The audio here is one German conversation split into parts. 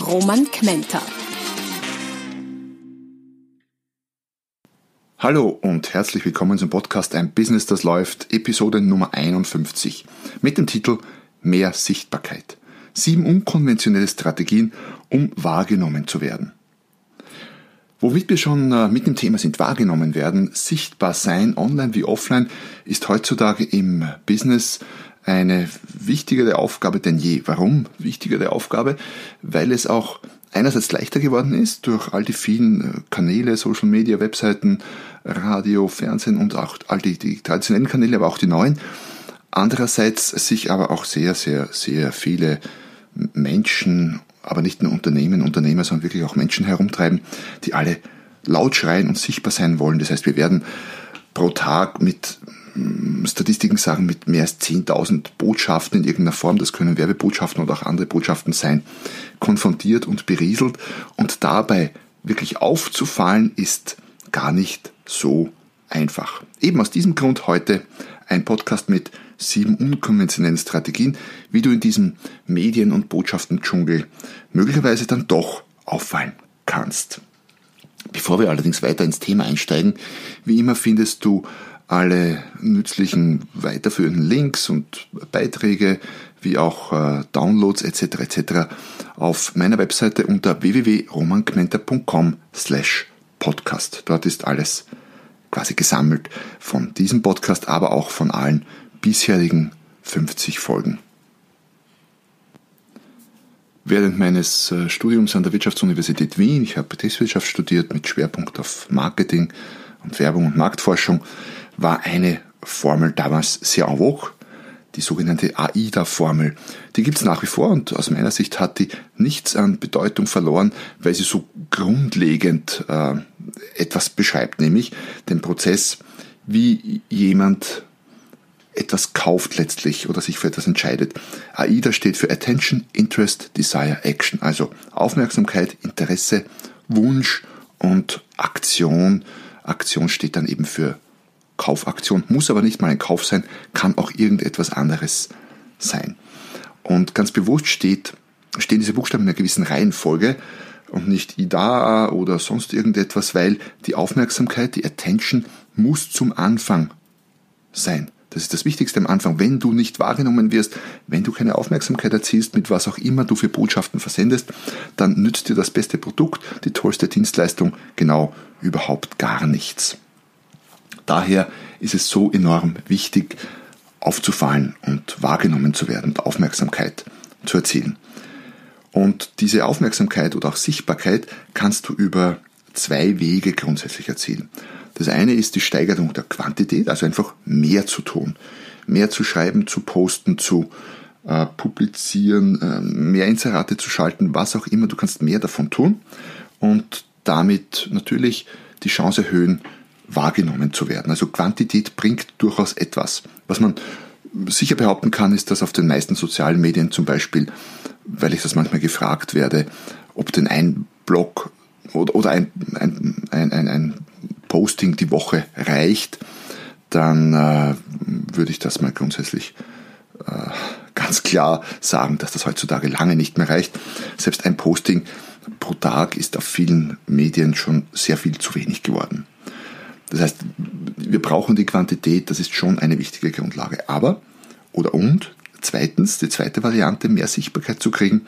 Roman Kmenter. Hallo und herzlich willkommen zum Podcast Ein Business, das läuft, Episode Nummer 51 mit dem Titel Mehr Sichtbarkeit. Sieben unkonventionelle Strategien, um wahrgenommen zu werden. Womit wir schon äh, mit dem Thema sind, wahrgenommen werden, sichtbar sein, online wie offline, ist heutzutage im Business eine wichtigere Aufgabe denn je. Warum wichtigere Aufgabe? Weil es auch einerseits leichter geworden ist durch all die vielen äh, Kanäle, Social Media, Webseiten, Radio, Fernsehen und auch all die, die traditionellen Kanäle, aber auch die neuen. Andererseits sich aber auch sehr, sehr, sehr viele Menschen, aber nicht nur Unternehmen, Unternehmer, sondern wirklich auch Menschen herumtreiben, die alle laut schreien und sichtbar sein wollen. Das heißt, wir werden pro Tag mit Statistiken sagen, mit mehr als 10.000 Botschaften in irgendeiner Form, das können Werbebotschaften oder auch andere Botschaften sein, konfrontiert und berieselt. Und dabei wirklich aufzufallen, ist gar nicht so einfach. Eben aus diesem Grund heute ein Podcast mit sieben unkonventionellen Strategien, wie du in diesem Medien- und Botschaften-Dschungel möglicherweise dann doch auffallen kannst. Bevor wir allerdings weiter ins Thema einsteigen, wie immer findest du alle nützlichen weiterführenden Links und Beiträge wie auch äh, Downloads etc. etc. auf meiner Webseite unter www.romankmenter.com slash podcast. Dort ist alles quasi gesammelt von diesem Podcast, aber auch von allen bisherigen 50 Folgen. Während meines äh, Studiums an der Wirtschaftsuniversität Wien, ich habe Betriebswirtschaft studiert mit Schwerpunkt auf Marketing und Werbung und Marktforschung, war eine Formel damals sehr en vogue, die sogenannte AIDA-Formel. Die gibt es nach wie vor und aus meiner Sicht hat die nichts an Bedeutung verloren, weil sie so grundlegend äh, etwas beschreibt, nämlich den Prozess, wie jemand etwas kauft letztlich oder sich für etwas entscheidet. AIDA steht für Attention, Interest, Desire, Action, also Aufmerksamkeit, Interesse, Wunsch und Aktion. Aktion steht dann eben für Kaufaktion, muss aber nicht mal ein Kauf sein, kann auch irgendetwas anderes sein. Und ganz bewusst steht, stehen diese Buchstaben in einer gewissen Reihenfolge und nicht IDA oder sonst irgendetwas, weil die Aufmerksamkeit, die Attention muss zum Anfang sein. Das ist das Wichtigste am Anfang. Wenn du nicht wahrgenommen wirst, wenn du keine Aufmerksamkeit erzielst, mit was auch immer du für Botschaften versendest, dann nützt dir das beste Produkt, die tollste Dienstleistung genau überhaupt gar nichts. Daher ist es so enorm wichtig, aufzufallen und wahrgenommen zu werden und Aufmerksamkeit zu erzielen. Und diese Aufmerksamkeit oder auch Sichtbarkeit kannst du über zwei Wege grundsätzlich erzielen. Das eine ist die Steigerung der Quantität, also einfach mehr zu tun, mehr zu schreiben, zu posten, zu äh, publizieren, äh, mehr Inserate zu schalten, was auch immer. Du kannst mehr davon tun und damit natürlich die Chance erhöhen, wahrgenommen zu werden. Also Quantität bringt durchaus etwas. Was man sicher behaupten kann, ist, dass auf den meisten sozialen Medien zum Beispiel, weil ich das manchmal gefragt werde, ob denn ein Blog oder, ein, ein, ein, ein Posting die Woche reicht, dann äh, würde ich das mal grundsätzlich äh, ganz klar sagen, dass das heutzutage lange nicht mehr reicht. Selbst ein Posting pro Tag ist auf vielen Medien schon sehr viel zu wenig geworden. Das heißt, wir brauchen die Quantität, das ist schon eine wichtige Grundlage. Aber, oder und, zweitens, die zweite Variante, mehr Sichtbarkeit zu kriegen,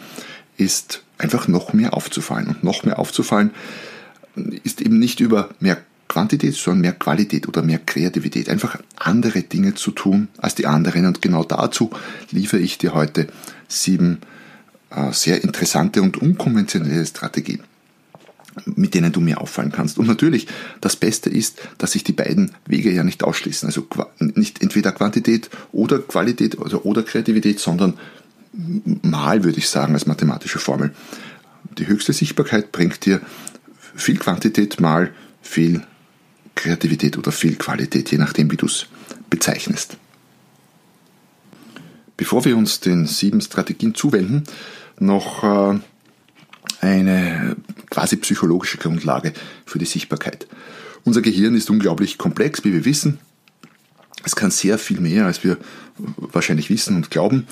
ist einfach noch mehr aufzufallen. Und noch mehr aufzufallen ist eben nicht über mehr Quantität, sondern mehr Qualität oder mehr Kreativität. Einfach andere Dinge zu tun als die anderen. Und genau dazu liefere ich dir heute sieben äh, sehr interessante und unkonventionelle Strategien mit denen du mir auffallen kannst. Und natürlich, das Beste ist, dass sich die beiden Wege ja nicht ausschließen. Also nicht entweder Quantität oder Qualität also oder Kreativität, sondern mal, würde ich sagen, als mathematische Formel. die höchste Sichtbarkeit bringt dir viel Quantität mal viel Kreativität oder viel Qualität, je nachdem, wie du es bezeichnest. Bevor wir uns den sieben Strategien zuwenden, noch äh, eine quasi psychologische Grundlage für die Sichtbarkeit. Unser Gehirn ist unglaublich komplex, wie wir wissen. Es kann sehr viel mehr, als wir wahrscheinlich wissen und glauben.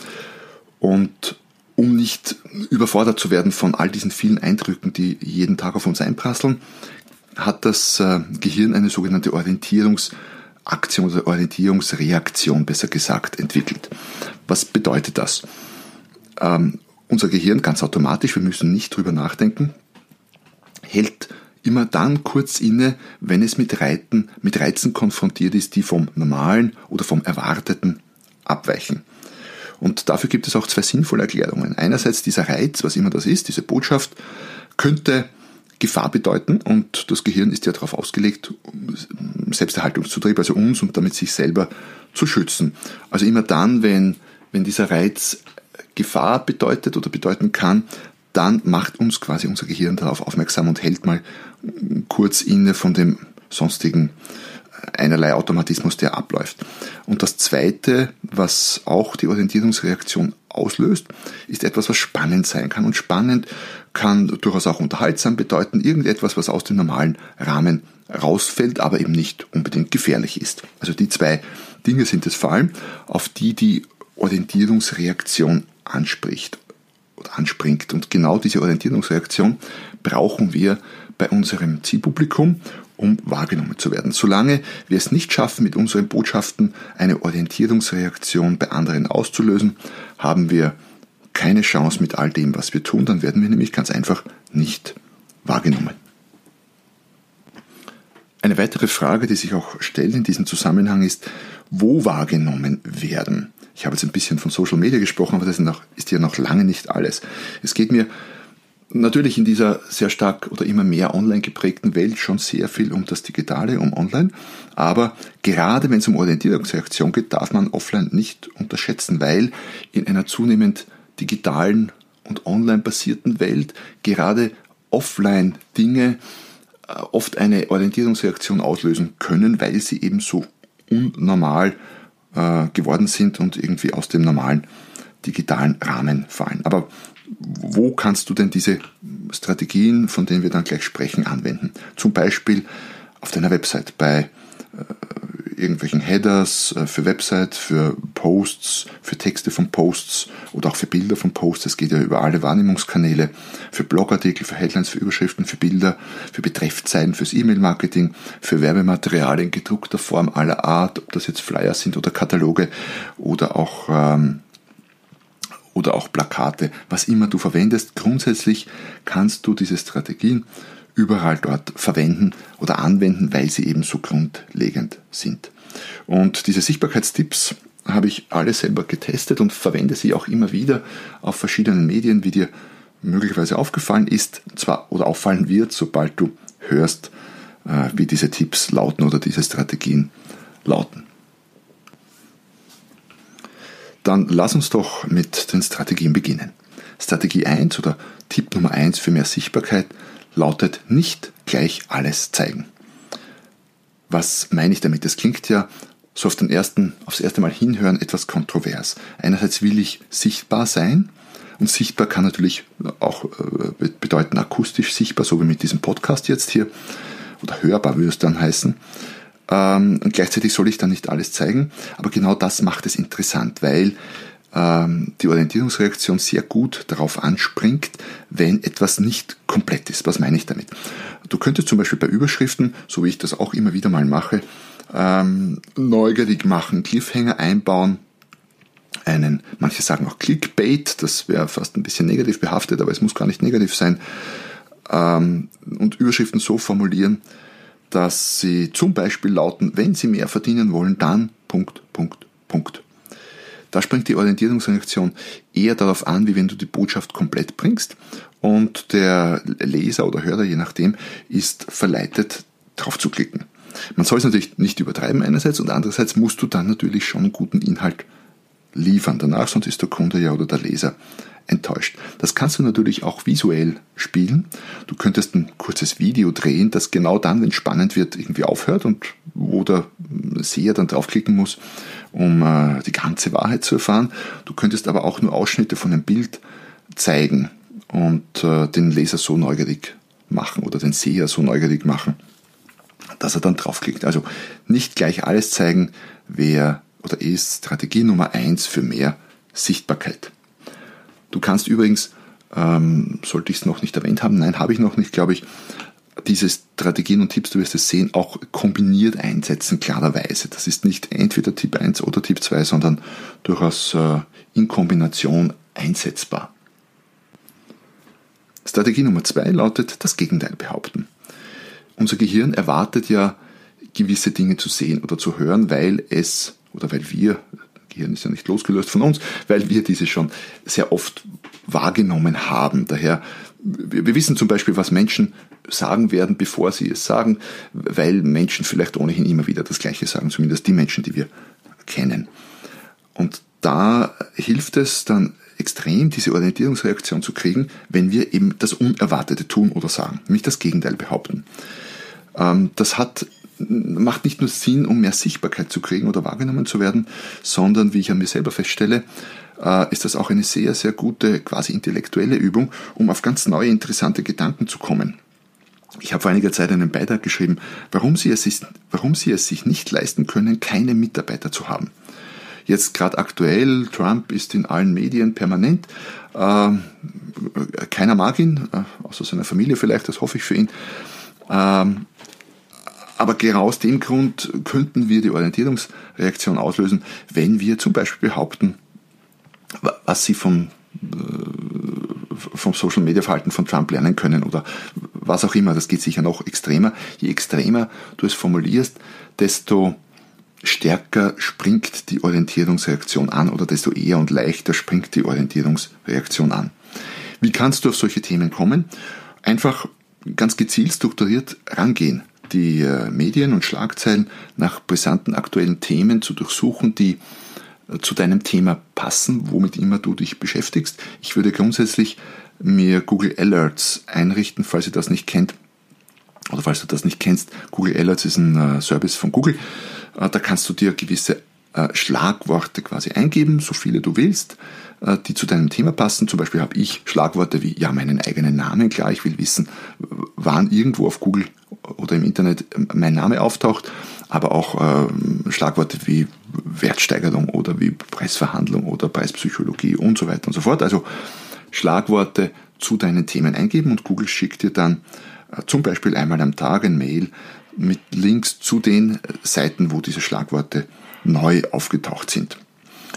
Und um nicht überfordert zu werden von all diesen vielen Eindrücken, die jeden Tag auf uns einprasseln, hat das äh, Gehirn eine sogenannte Orientierungsaktion oder Orientierungsreaktion, besser gesagt, entwickelt. Was bedeutet das? Unser Gehirn ganz automatisch, wir müssen nicht drüber nachdenken, hält immer dann kurz inne, wenn es mit, Reiten, mit Reizen konfrontiert ist, die vom Normalen oder vom Erwarteten abweichen. Und dafür gibt es auch zwei sinnvolle Erklärungen. Einerseits dieser Reiz, was immer das ist, diese Botschaft, könnte Gefahr bedeuten und das Gehirn ist ja darauf ausgelegt, Selbsterhaltungstrieb, also uns und damit sich selber zu schützen. Also immer dann, wenn, wenn dieser Reiz Gefahr bedeutet oder bedeuten kann, dann macht uns quasi unser Gehirn darauf aufmerksam und hält mal kurz inne von dem sonstigen einerlei Automatismus, der abläuft. Und das Zweite, was auch die Orientierungsreaktion auslöst, ist etwas, was spannend sein kann. Und spannend kann durchaus auch unterhaltsam bedeuten, irgendetwas, was aus dem normalen Rahmen rausfällt, aber eben nicht unbedingt gefährlich ist. Also die zwei Dinge sind es vor allem, auf die die Orientierungsreaktion anspricht oder anspringt. Und genau diese Orientierungsreaktion brauchen wir bei unserem Zielpublikum um wahrgenommen zu werden. Solange wir es nicht schaffen, mit unseren Botschaften eine Orientierungsreaktion bei anderen auszulösen, haben wir keine Chance mit all dem, was wir tun, dann werden wir nämlich ganz einfach nicht wahrgenommen. Eine weitere Frage, die sich auch stellt in diesem Zusammenhang ist, wo wahrgenommen werden. Ich habe jetzt ein bisschen von Social Media gesprochen, aber das ist, noch, ist ja noch lange nicht alles. Es geht mir natürlich in dieser sehr stark oder immer mehr online geprägten Welt schon sehr viel um das Digitale, um Online. Aber gerade wenn es um Orientierungsreaktion geht, darf man offline nicht unterschätzen, weil in einer zunehmend digitalen und online basierten Welt gerade offline Dinge äh, oft eine Orientierungsreaktion auslösen können, weil sie eben so unnormal äh, geworden sind und irgendwie aus dem normalen digitalen Rahmen fallen. Aber wo kannst du denn diese Strategien, von denen wir dann gleich sprechen, anwenden? Zum Beispiel auf deiner Website bei äh, irgendwelchen Headers äh, für Website, für Posts, für Texte von Posts oder auch für Bilder von Posts. Es geht ja über alle Wahrnehmungskanäle, für Blogartikel, für Headlines, für Überschriften, für Bilder, für Betreffzeilen, fürs E-Mail-Marketing, für Werbematerial in gedruckter Form aller Art, ob das jetzt Flyer sind oder Kataloge oder auch ähm, oder auch Plakate, was immer du verwendest. Grundsätzlich kannst du diese Strategien überall dort verwenden oder anwenden, weil sie eben so grundlegend sind. Und diese Sichtbarkeitstipps habe ich alle selber getestet und verwende sie auch immer wieder auf verschiedenen Medien, wie dir möglicherweise aufgefallen ist, zwar oder auffallen wird, sobald du hörst, äh, wie diese Tipps lauten oder diese Strategien lauten. Dann lass uns doch mit den Strategien beginnen. Strategie 1 oder Tipp Nummer 1 für mehr Sichtbarkeit lautet nicht gleich alles zeigen. Was meine ich damit? Das klingt ja so auf den ersten, aufs erste Mal hinhören etwas kontrovers. Einerseits will ich sichtbar sein und sichtbar kann natürlich auch äh, bedeuten akustisch sichtbar, so wie mit diesem Podcast jetzt hier oder hörbar würde es dann heißen. Ähm, und gleichzeitig soll ich dann nicht alles zeigen. Aber genau das macht es interessant, weil die Orientierungsreaktion sehr gut darauf anspringt, wenn etwas nicht komplett ist. Was meine ich damit? Du könntest zum Beispiel bei Überschriften, so wie ich das auch immer wieder mal mache, ähm, neugierig machen, Cliffhanger einbauen, einen, manche sagen auch Clickbait, das wäre fast ein bisschen negativ behaftet, aber es muss gar nicht negativ sein, ähm, und Überschriften so formulieren, dass sie zum Beispiel lauten, wenn Sie mehr verdienen wollen, dann Punkt, Punkt, Punkt. Da springt die Orientierungsreaktion eher darauf an, wie wenn du die Botschaft komplett bringst und der Leser oder Hörer, je nachdem, ist verleitet, drauf zu klicken. Man soll es natürlich nicht übertreiben einerseits und andererseits musst du dann natürlich schon einen guten Inhalt liefern danach, sonst ist der Kunde ja oder der Leser enttäuscht. Das kannst du natürlich auch visuell spielen. Du könntest ein kurzes Video drehen, das genau dann, wenn es spannend wird, irgendwie aufhört und wo der Seher dann draufklicken muss, um äh, die ganze Wahrheit zu erfahren. Du könntest aber auch nur Ausschnitte von einem Bild zeigen und äh, den Leser so neugierig machen oder den Seher so neugierig machen, dass er dann draufklickt. Also nicht gleich alles zeigen, wäre oder ist Strategie Nummer eins für mehr Sichtbarkeit. Du kannst übrigens, ähm, sollte ich es noch nicht erwähnt haben, nein, habe ich noch nicht, glaube ich, diese Strategien und Tipps, du wirst es sehen, auch kombiniert einsetzen, klarerweise. Das ist nicht entweder Tipp 1 oder Tipp 2, sondern durchaus äh, in Kombination einsetzbar. Strategie Nummer 2 lautet das Gegenteil behaupten. Unser Gehirn erwartet ja gewisse Dinge zu sehen oder zu hören, weil es oder weil wir, Gehirn ist ja nicht losgelöst von uns, weil wir diese schon sehr oft wahrgenommen haben. Daher, wir wissen zum Beispiel, was Menschen sagen werden, bevor sie es sagen, weil Menschen vielleicht ohnehin immer wieder das Gleiche sagen, zumindest die Menschen, die wir kennen. Und da hilft es dann extrem, diese Orientierungsreaktion zu kriegen, wenn wir eben das Unerwartete tun oder sagen, nämlich das Gegenteil behaupten. Ähm, das hat macht nicht nur Sinn, um mehr Sichtbarkeit zu kriegen oder wahrgenommen zu werden, sondern, wie ich an mir selber feststelle, äh, ist das auch eine sehr, sehr gute, quasi intellektuelle Übung, um auf ganz neue, interessante Gedanken zu kommen. Ich habe vor einiger Zeit einen Beitrag geschrieben, warum Sie, es ist, warum Sie es sich nicht leisten können, keine Mitarbeiter zu haben. Jetzt gerade aktuell, Trump ist in allen Medien permanent. Äh, keiner mag ihn, äh, außer seiner Familie vielleicht, das hoffe ich für ihn. Ähm, aber genau aus dem Grund könnten wir die Orientierungsreaktion auslösen, wenn wir zum Beispiel behaupten, was sie vom, äh, vom Social Media Verhalten von Trump lernen können oder was auch immer. Das geht sicher noch extremer. Je extremer du es formulierst, desto stärker springt die Orientierungsreaktion an oder desto eher und leichter springt die Orientierungsreaktion an. Wie kannst du auf solche Themen kommen? Einfach ganz gezielt strukturiert rangehen die äh, Medien und Schlagzeilen nach brisanten aktuellen Themen zu durchsuchen, die äh, zu deinem Thema passen, womit immer du dich beschäftigst. Ich würde grundsätzlich mir Google Alerts einrichten, falls ihr das nicht kennt. Oder falls du das nicht kennst, Google Alerts ist ein äh, Service von Google. Da kannst du dir gewisse Schlagworte quasi eingeben, so viele du willst, die zu deinem Thema passen. Zum Beispiel habe ich Schlagworte wie ja meinen eigenen Namen, klar, ich will wissen, wann irgendwo auf Google oder im Internet mein Name auftaucht, aber auch äh, Schlagworte wie Wertsteigerung oder wie Preisverhandlung oder Preispsychologie und so weiter und so fort. Also Schlagworte zu deinen Themen eingeben und Google schickt dir dann äh, zum Beispiel einmal am Tag ein Mail mit Links zu den Seiten, wo diese Schlagworte neu aufgetaucht sind.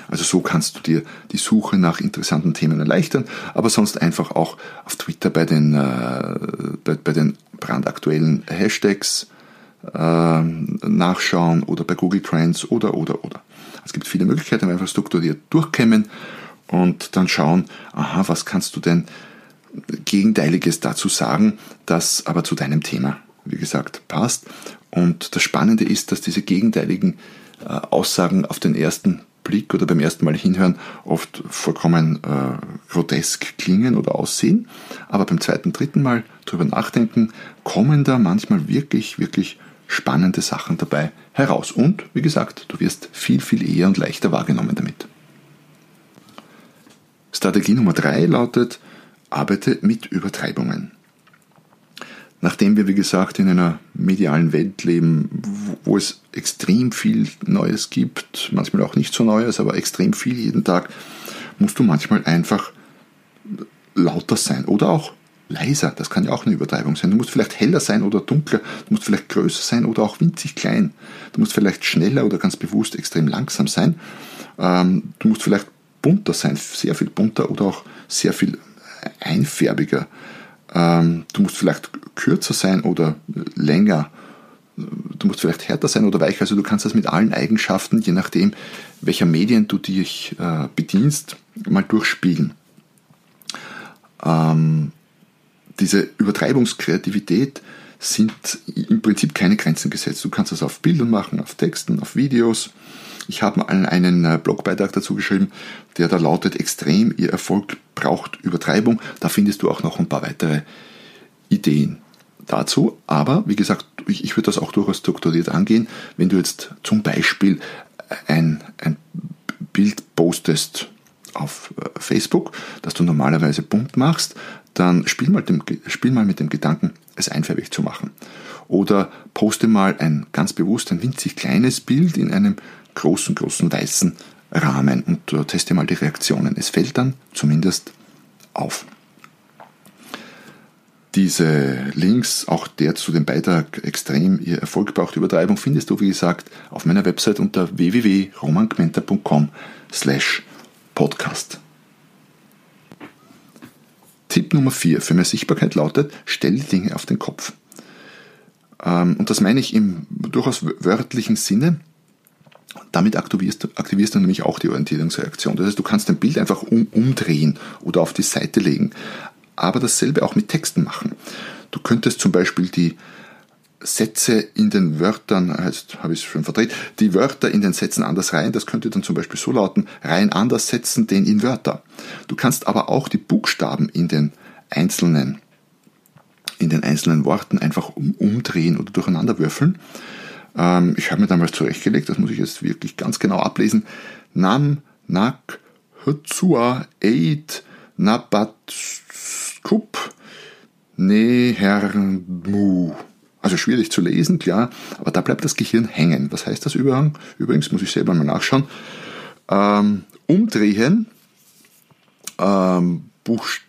Also so kannst du dir die Suche nach interessanten Themen erleichtern, aber sonst einfach auch auf Twitter bei den, äh, bei, bei, den brandaktuellen Hashtags äh, nachschauen oder bei Google Trends oder, oder, oder. Es gibt viele Möglichkeiten, einfach strukturiert durchkämmen und dann schauen, aha, was kannst du denn Gegenteiliges dazu sagen, das aber zu deinem Thema, wie gesagt, passt. Und das Spannende ist, dass diese gegenteiligen äh, Aussagen auf den ersten Blick oder beim ersten Mal hinhören oft vollkommen äh, grotesk klingen oder aussehen. Aber beim zweiten, dritten Mal drüber nachdenken, kommen da manchmal wirklich, wirklich spannende Sachen dabei heraus. Und wie gesagt, du wirst viel, viel eher und leichter wahrgenommen damit. Strategie Nummer drei lautet, arbeite mit Übertreibungen nachdem wir, wie gesagt, in einer medialen Welt leben, wo, es extrem viel Neues gibt, manchmal auch nicht so Neues, aber extrem viel jeden Tag, musst du manchmal einfach lauter sein oder auch leiser. Das kann ja auch eine Übertreibung sein. Du musst vielleicht heller sein oder dunkler, du musst vielleicht größer sein oder auch winzig klein. Du musst vielleicht schneller oder ganz bewusst extrem langsam sein. Ähm, du musst vielleicht bunter sein, sehr viel bunter oder auch sehr viel einfärbiger. Ähm, du musst vielleicht kürzer sein oder länger. Du musst vielleicht härter sein oder weicher. Also du kannst das mit allen Eigenschaften, je nachdem, welcher Medien du dich äh, bedienst, mal durchspielen. Ähm, diese Übertreibungskreativität sind im Prinzip keine Grenzen gesetzt. Du kannst das auf Bildern machen, auf Texten, auf Videos. Ich habe mal einen äh, Blogbeitrag dazu geschrieben, der da lautet, extrem, Ihr Erfolg braucht Übertreibung. Da findest du auch noch ein paar weitere Ideen dazu. Aber wie gesagt, ich, würde das auch durchaus strukturiert angehen. Wenn du jetzt zum Beispiel ein, ein Bild postest auf äh, Facebook, das du normalerweise bunt machst, dann spiel mal, dem, spiel mal mit dem Gedanken, es einfärbig zu machen. Oder poste mal ein ganz bewusst ein winzig kleines Bild in einem großen, großen weißen Rahmen und uh, teste mal die Reaktionen. Es fällt dann zumindest auf. Diese Links, auch der zu dem Beitrag Extrem Ihr Erfolg braucht Übertreibung, findest du, wie gesagt, auf meiner Website unter www.romangmenta.com slash podcast. Tipp Nummer 4 für mehr Sichtbarkeit lautet, stell die Dinge auf den Kopf. Ähm, und das meine ich im durchaus wörtlichen Sinne. Damit aktivierst, aktivierst du nämlich auch die Orientierungsreaktion. Das heißt, du kannst dein Bild einfach um, umdrehen oder auf die Seite legen. Aber dasselbe auch mit Texten machen. Du könntest zum Beispiel die Sätze in den Wörtern, jetzt habe ich es schon verdreht, die Wörter in den Sätzen anders rein. Das könnte dann zum Beispiel so lauten, rein anders setzen den in Wörter. Du kannst aber auch die Buchstaben in den einzelnen in den einzelnen Worten einfach um, umdrehen oder durcheinander würfeln. Ähm, ich habe mir damals zurechtgelegt, das muss ich jetzt wirklich ganz genau ablesen. Nam, Nak, Hutsua, Eid, Nabat, Skup, Nehermu. Also schwierig zu lesen, klar, aber da bleibt das Gehirn hängen. Was heißt das Übrigens muss ich selber mal nachschauen. Ähm, umdrehen, ähm, Buchst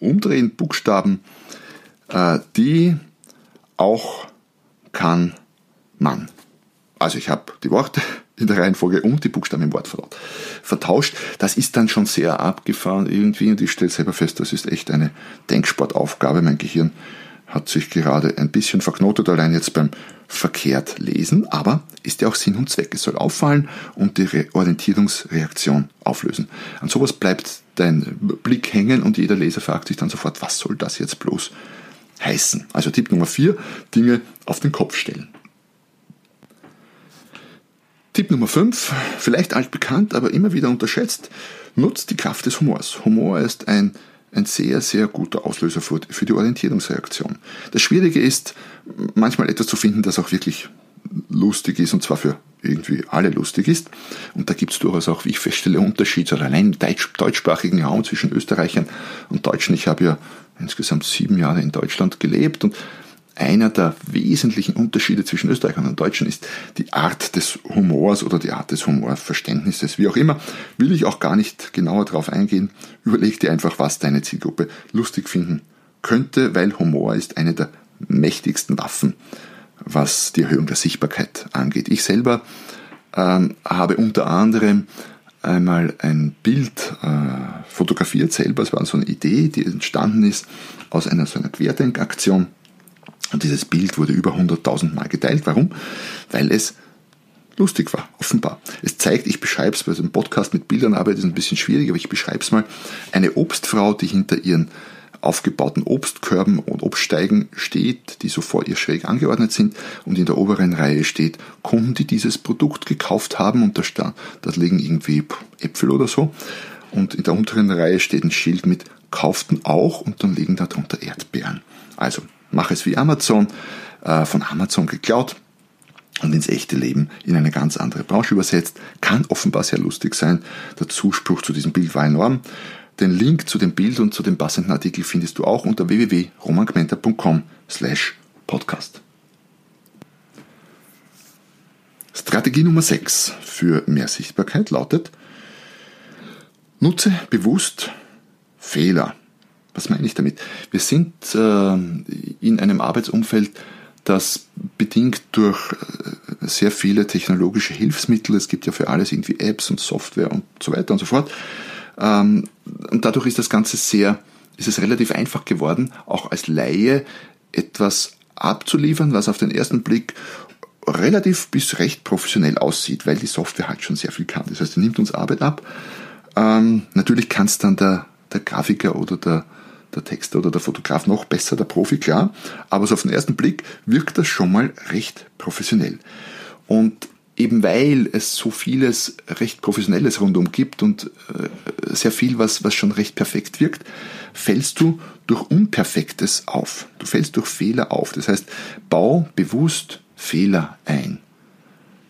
umdrehen Buchstaben äh, die auch kann man. Also ich habe die Worte in der Reihenfolge und die Buchstaben im Wortverlaut vertauscht. Das ist dann schon sehr abgefahren irgendwie und ich stelle selber fest, das ist echt eine Denksportaufgabe. Mein Gehirn hat sich gerade ein bisschen verknotet, allein jetzt beim verkehrt lesen, aber ist ja auch Sinn und Zweck. Es soll auffallen und die Orientierungsreaktion auflösen. An sowas bleibt dein Blick hängen und jeder Leser fragt sich dann sofort, was soll das jetzt bloß heißen. Also Tipp Nummer 4, Dinge auf den Kopf stellen. Tipp Nummer 5, vielleicht altbekannt, aber immer wieder unterschätzt, nutzt die Kraft des Humors. Humor ist ein, ein sehr, sehr guter Auslöser für, für die Orientierungsreaktion. Das Schwierige ist, manchmal etwas zu finden, das auch wirklich lustig ist und zwar für irgendwie alle lustig ist. Und da gibt es durchaus auch, wie ich feststelle, Unterschiede, also allein im deutsch, deutschsprachigen Raum zwischen Österreichern und Deutschen. Ich habe ja insgesamt sieben Jahre in Deutschland gelebt und einer der wesentlichen Unterschiede zwischen Österreichern und Deutschen ist die Art des Humors oder die Art des Humorverständnisses. Wie auch immer, will ich auch gar nicht genauer darauf eingehen. Überleg dir einfach, was deine Zielgruppe lustig finden könnte, weil Humor ist eine der mächtigsten Waffen, was die Erhöhung der Sichtbarkeit angeht. Ich selber ähm, habe unter anderem einmal ein Bild äh, fotografiert selber. Es war so eine Idee, die entstanden ist aus einer so einer Querdenkaktion. Und dieses Bild wurde über 100.000 Mal geteilt. Warum? Weil es lustig war, offenbar. Es zeigt, ich beschreibe es, weil so ein Podcast mit Bildern arbeitet, ist ein bisschen schwierig, aber ich beschreibe es mal. Eine Obstfrau, die hinter ihren aufgebauten Obstkörben und Obststeigen steht, die so vor ihr schräg angeordnet sind und in der oberen Reihe steht Kunden, die dieses Produkt gekauft haben und da, da liegen irgendwie Äpfel oder so und in der unteren Reihe steht ein Schild mit kauften auch und dann liegen darunter Erdbeeren. Also mach es wie Amazon, äh, von Amazon geklaut und ins echte Leben in eine ganz andere Branche übersetzt. Kann offenbar sehr lustig sein. Der Zuspruch zu diesem Bild war enorm. Den Link zu dem Bild und zu dem passenden Artikel findest du auch unter www.romangmenta.com slash podcast. Strategie Nummer 6 für mehr Sichtbarkeit lautet, nutze bewusst Fehler. Was meine ich damit? Wir sind äh, in einem Arbeitsumfeld, das bedingt durch äh, sehr viele technologische Hilfsmittel, es gibt ja für alles irgendwie Apps und Software und so weiter und so fort, ähm, und dadurch ist das Ganze sehr, ist es relativ einfach geworden, auch als Laie etwas abzuliefern, was auf den ersten Blick relativ bis recht professionell aussieht, weil die Software halt schon sehr viel kann. Das heißt, die nimmt uns Arbeit ab. Ähm, natürlich kann es dann der, der Grafiker oder der, der Texter oder der Fotograf noch besser, der Profi, klar. Aber so auf den ersten Blick wirkt das schon mal recht professionell. Und eben weil es so vieles recht Professionelles rundum gibt und äh, sehr viel, was, was schon recht perfekt wirkt, fällst du durch Unperfektes auf. Du fällst durch Fehler auf. Das heißt, bau bewusst Fehler ein.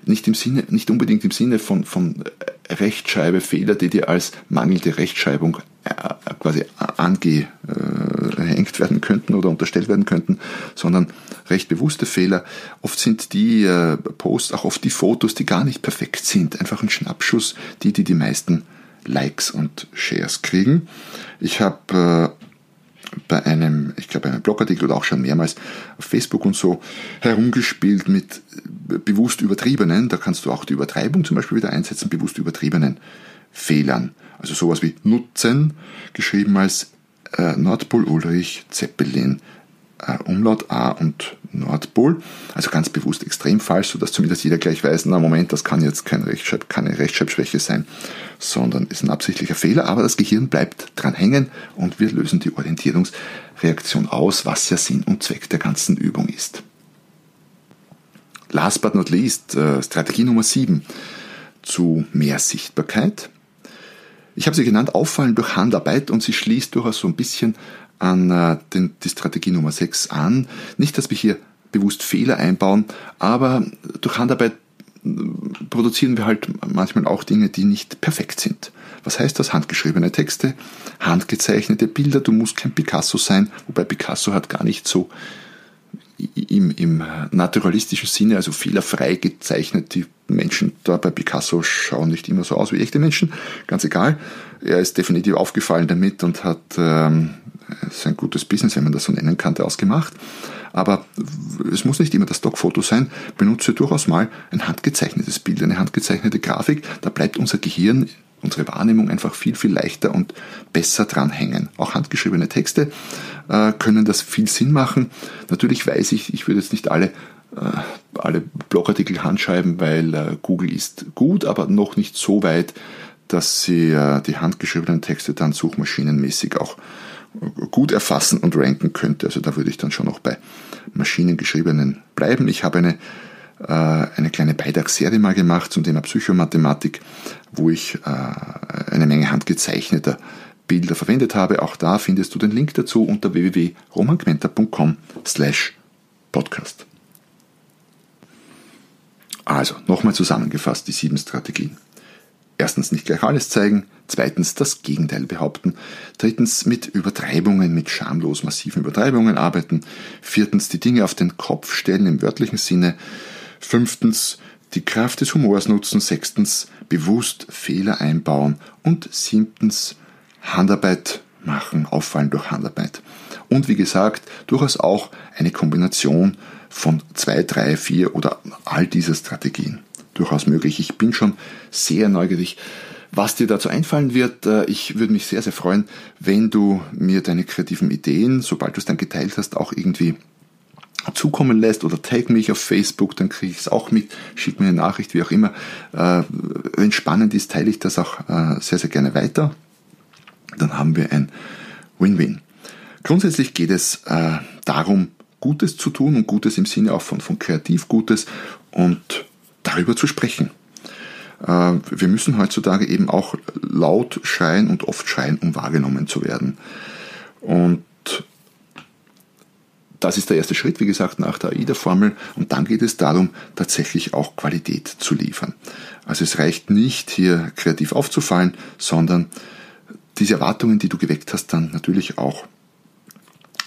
Nicht, im Sinne, nicht unbedingt im Sinne von, von Rechtschreibfehler, die dir als mangelnde Rechtschreibung quasi angehängt werden könnten oder unterstellt werden könnten, sondern recht bewusste Fehler. Oft sind die äh, Posts, auch oft die Fotos, die gar nicht perfekt sind, einfach ein Schnappschuss, die die die meisten Likes und Shares kriegen. Ich habe äh, bei einem, ich glaube, einem Blogartikel oder auch schon mehrmals auf Facebook und so herumgespielt mit bewusst übertriebenen, da kannst du auch die Übertreibung zum Beispiel wieder einsetzen, bewusst übertriebenen Fehlern. Also sowas wie Nutzen, geschrieben als äh, Nordpol Ulrich Zeppelin, äh, Umlaut A und Nordpol. Also ganz bewusst extrem falsch, sodass zumindest jeder gleich weiß, na Moment, das kann jetzt kein Rechtschreib, keine Rechtschreibschwäche sein, sondern ist ein absichtlicher Fehler, aber das Gehirn bleibt dran hängen und wir lösen die Orientierungsreaktion aus, was ja Sinn und Zweck der ganzen Übung ist. Last but not least, äh, Strategie Nummer 7 zu mehr Sichtbarkeit. Ich habe sie genannt, auffallen durch Handarbeit und sie schließt durchaus so ein bisschen an äh, den, die Strategie Nummer 6 an. Nicht, dass wir hier bewusst Fehler einbauen, aber durch Handarbeit äh, produzieren wir halt manchmal auch Dinge, die nicht perfekt sind. Was heißt das? Handgeschriebene Texte, handgezeichnete Bilder. Du musst kein Picasso sein, wobei Picasso hat gar nicht so im, im naturalistischen Sinne, also fehlerfrei gezeichnet. Die Menschen da bei Picasso schauen nicht immer so aus wie echte Menschen, ganz egal. Er ist definitiv aufgefallen damit und hat ähm, sein gutes Business, wenn man das so nennen kann, daraus gemacht. Aber es muss nicht immer das Stockfoto sein. Benutze durchaus mal ein handgezeichnetes Bild, eine handgezeichnete Grafik. Da bleibt unser Gehirn unsere Wahrnehmung einfach viel, viel leichter und besser dranhängen. Auch handgeschriebene Texte äh, können das viel Sinn machen. Natürlich weiß ich, ich würde jetzt nicht alle, äh, alle Blogartikel handschreiben, weil äh, Google ist gut, aber noch nicht so weit, dass sie äh, die handgeschriebenen Texte dann suchmaschinenmäßig auch gut erfassen und ranken könnte. Also da würde ich dann schon noch bei maschinengeschriebenen bleiben. Ich habe eine eine kleine Beitragsserie mal gemacht zum Thema Psychomathematik, wo ich äh, eine Menge handgezeichneter Bilder verwendet habe. Auch da findest du den Link dazu unter www.romangmenta.com slash podcast. Also, nochmal zusammengefasst die sieben Strategien. Erstens nicht gleich alles zeigen, zweitens das Gegenteil behaupten, drittens mit Übertreibungen, mit schamlos massiven Übertreibungen arbeiten, viertens die Dinge auf den Kopf stellen im wörtlichen Sinne, Fünftens, die Kraft des Humors nutzen. Sechstens, bewusst Fehler einbauen. Und siebtens, Handarbeit machen, auffallen durch Handarbeit. Und wie gesagt, durchaus auch eine Kombination von zwei, drei, vier oder all dieser Strategien. Durchaus möglich. Ich bin schon sehr neugierig, was dir dazu einfallen wird. Äh, ich würde mich sehr, sehr freuen, wenn du mir deine kreativen Ideen, sobald du es dann geteilt hast, auch irgendwie zukommen lässt oder tag mich auf Facebook, dann kriege ich es auch mit, schick mir eine Nachricht, wie auch immer. Äh, wenn spannend ist, teile ich das auch äh, sehr, sehr gerne weiter. Dann haben wir ein Win-Win. Grundsätzlich geht es äh, darum, Gutes zu tun und Gutes im Sinne auch von, von kreativ Gutes und darüber zu sprechen. Äh, wir müssen heutzutage eben auch laut schreien und oft schreien, um wahrgenommen zu werden. Und das ist der erste Schritt, wie gesagt, nach der AIDA-Formel. Und dann geht es darum, tatsächlich auch Qualität zu liefern. Also es reicht nicht, hier kreativ aufzufallen, sondern diese Erwartungen, die du geweckt hast, dann natürlich auch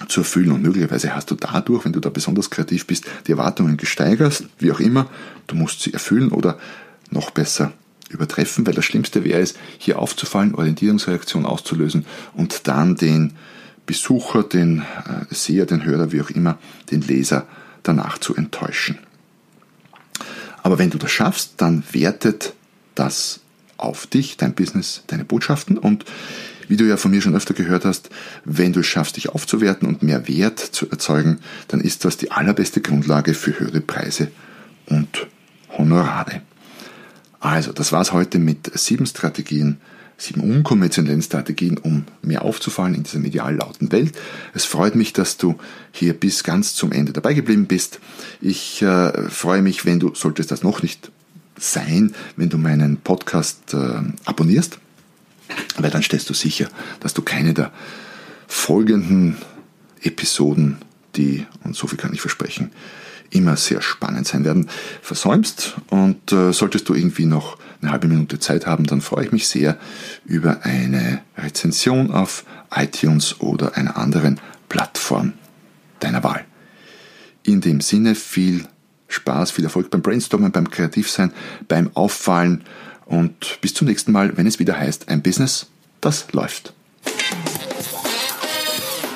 zu erfüllen. Und möglicherweise hast du dadurch, wenn du da besonders kreativ bist, die Erwartungen gesteigert, wie auch immer. Du musst sie erfüllen oder noch besser übertreffen, weil das Schlimmste wäre es, hier aufzufallen, Orientierungsreaktion auszulösen und dann den Besucher, den äh, Seher, den Hörer, wie auch immer, den Leser danach zu enttäuschen. Aber wenn du das schaffst, dann wertet das auf dich, dein Business, deine Botschaften und wie du ja von mir schon öfter gehört hast, wenn du es schaffst, dich aufzuwerten und mehr Wert zu erzeugen, dann ist das die allerbeste Grundlage für höhere Preise und Honorare. Also, das war's heute mit sieben Strategien, sieben unkonventionellen Strategien, um mehr aufzufallen in dieser medial lauten Welt. Es freut mich, dass du hier bis ganz zum Ende dabei geblieben bist. Ich äh, freue mich, wenn du, solltest das noch nicht sein, wenn du meinen Podcast äh, abonnierst, weil dann stellst du sicher, dass du keine der folgenden Episoden, die, und so viel kann ich versprechen, immer sehr spannend sein werden, versäumst. Und äh, solltest du irgendwie noch eine halbe Minute Zeit haben, dann freue ich mich sehr über eine Rezension auf iTunes oder einer anderen Plattform deiner Wahl. In dem Sinne viel Spaß, viel Erfolg beim Brainstormen, beim Kreativsein, beim Auffallen und bis zum nächsten Mal, wenn es wieder heißt, ein Business, das läuft.